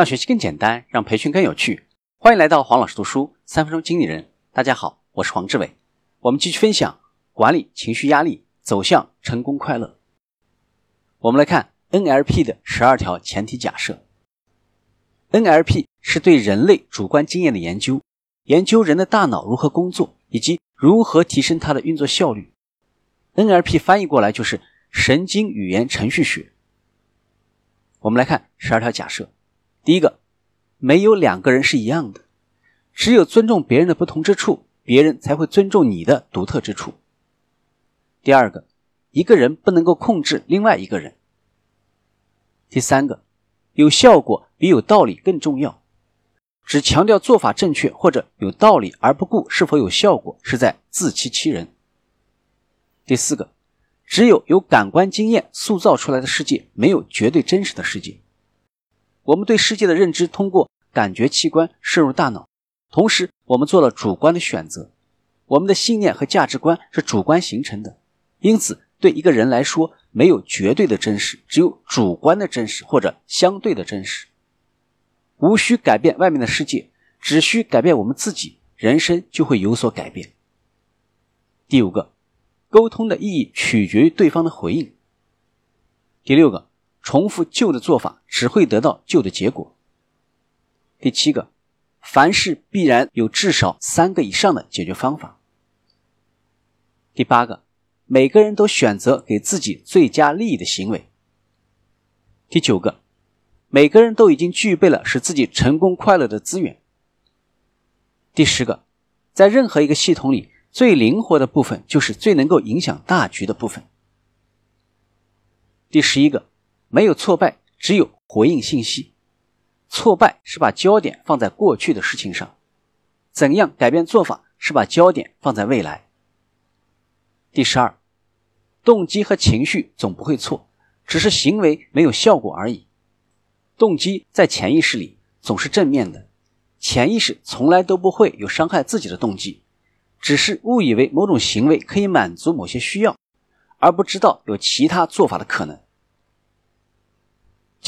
让学习更简单，让培训更有趣。欢迎来到黄老师读书三分钟经理人。大家好，我是黄志伟。我们继续分享管理情绪压力，走向成功快乐。我们来看 NLP 的十二条前提假设。NLP 是对人类主观经验的研究，研究人的大脑如何工作，以及如何提升它的运作效率。NLP 翻译过来就是神经语言程序学。我们来看十二条假设。第一个，没有两个人是一样的，只有尊重别人的不同之处，别人才会尊重你的独特之处。第二个，一个人不能够控制另外一个人。第三个，有效果比有道理更重要，只强调做法正确或者有道理而不顾是否有效果，是在自欺欺人。第四个。只有由感官经验塑造出来的世界，没有绝对真实的世界。我们对世界的认知通过感觉器官渗入大脑，同时我们做了主观的选择。我们的信念和价值观是主观形成的，因此对一个人来说，没有绝对的真实，只有主观的真实或者相对的真实。无需改变外面的世界，只需改变我们自己，人生就会有所改变。第五个。沟通的意义取决于对方的回应。第六个，重复旧的做法只会得到旧的结果。第七个，凡事必然有至少三个以上的解决方法。第八个，每个人都选择给自己最佳利益的行为。第九个，每个人都已经具备了使自己成功快乐的资源。第十个，在任何一个系统里。最灵活的部分就是最能够影响大局的部分。第十一个，没有挫败，只有回应信息。挫败是把焦点放在过去的事情上，怎样改变做法是把焦点放在未来。第十二，动机和情绪总不会错，只是行为没有效果而已。动机在潜意识里总是正面的，潜意识从来都不会有伤害自己的动机。只是误以为某种行为可以满足某些需要，而不知道有其他做法的可能。